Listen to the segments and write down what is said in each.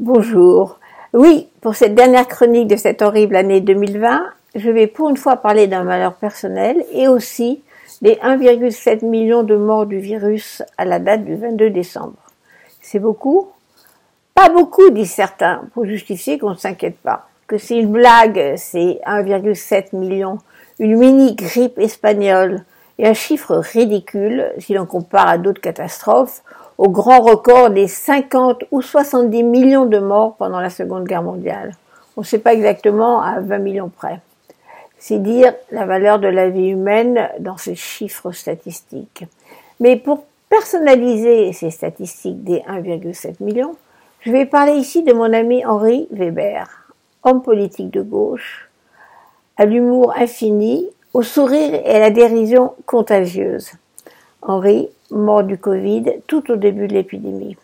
Bonjour. Oui, pour cette dernière chronique de cette horrible année 2020, je vais pour une fois parler d'un malheur personnel et aussi des 1,7 million de morts du virus à la date du 22 décembre. C'est beaucoup? Pas beaucoup, disent certains, pour justifier qu'on ne s'inquiète pas. Que c'est une blague, c'est 1,7 million, une mini grippe espagnole et un chiffre ridicule si l'on compare à d'autres catastrophes au grand record des 50 ou 70 millions de morts pendant la Seconde Guerre mondiale. On ne sait pas exactement à 20 millions près. C'est dire la valeur de la vie humaine dans ces chiffres statistiques. Mais pour personnaliser ces statistiques des 1,7 millions, je vais parler ici de mon ami Henri Weber, homme politique de gauche, à l'humour infini, au sourire et à la dérision contagieuse. Henri, mort du Covid tout au début de l'épidémie.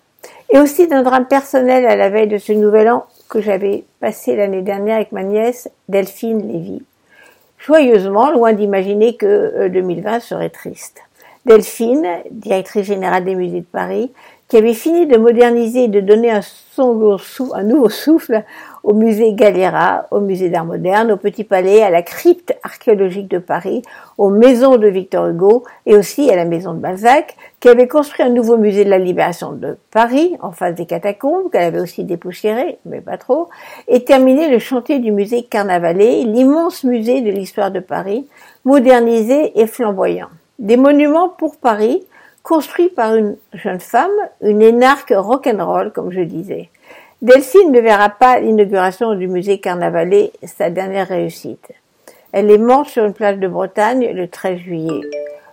Et aussi d'un drame personnel à la veille de ce nouvel an que j'avais passé l'année dernière avec ma nièce Delphine Lévy. Joyeusement, loin d'imaginer que 2020 euh, serait triste. Delphine, directrice générale des musées de Paris, qui avait fini de moderniser et de donner un, nouveau souffle au musée Galliera, au musée d'art moderne, au Petit Palais, à la crypte archéologique de Paris, aux maisons de Victor Hugo et aussi à la maison de Balzac, qui avait construit un nouveau musée de la libération de Paris, en face des catacombes, qu'elle avait aussi dépoussiéré, mais pas trop, et terminé le chantier du musée Carnavalet, l'immense musée de l'histoire de Paris, modernisé et flamboyant. Des monuments pour Paris, construits par une jeune femme, une énarque rock'n'roll, comme je disais. Delphine ne verra pas l'inauguration du musée Carnavalet, sa dernière réussite. Elle est morte sur une plage de Bretagne le 13 juillet.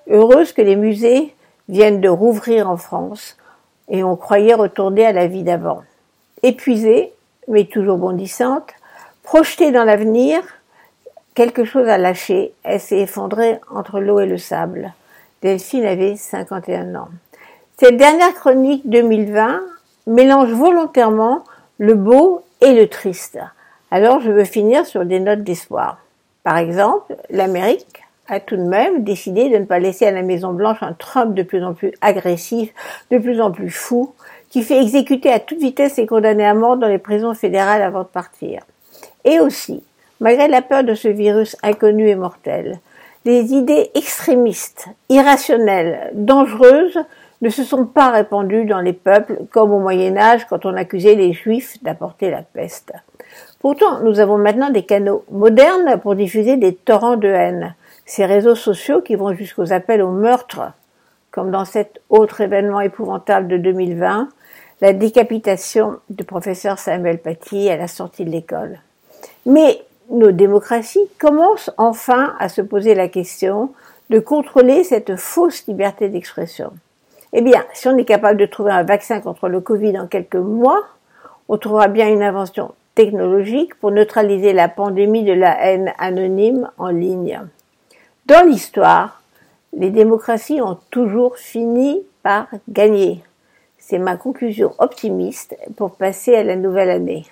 Heureuse que les musées viennent de rouvrir en France et on croyait retourner à la vie d'avant. Épuisée, mais toujours bondissante, projetée dans l'avenir, quelque chose a lâché. Elle s'est effondrée entre l'eau et le sable. Delphine avait 51 ans. Cette dernière chronique 2020 mélange volontairement le beau et le triste. Alors je veux finir sur des notes d'espoir. Par exemple, l'Amérique a tout de même décidé de ne pas laisser à la Maison Blanche un Trump de plus en plus agressif, de plus en plus fou, qui fait exécuter à toute vitesse ses condamnés à mort dans les prisons fédérales avant de partir. Et aussi, malgré la peur de ce virus inconnu et mortel, les idées extrémistes, irrationnelles, dangereuses ne se sont pas répandus dans les peuples comme au Moyen Âge quand on accusait les Juifs d'apporter la peste. Pourtant, nous avons maintenant des canaux modernes pour diffuser des torrents de haine. Ces réseaux sociaux qui vont jusqu'aux appels au meurtre, comme dans cet autre événement épouvantable de 2020, la décapitation du professeur Samuel Paty à la sortie de l'école. Mais nos démocraties commencent enfin à se poser la question de contrôler cette fausse liberté d'expression. Eh bien, si on est capable de trouver un vaccin contre le Covid en quelques mois, on trouvera bien une invention technologique pour neutraliser la pandémie de la haine anonyme en ligne. Dans l'histoire, les démocraties ont toujours fini par gagner. C'est ma conclusion optimiste pour passer à la nouvelle année.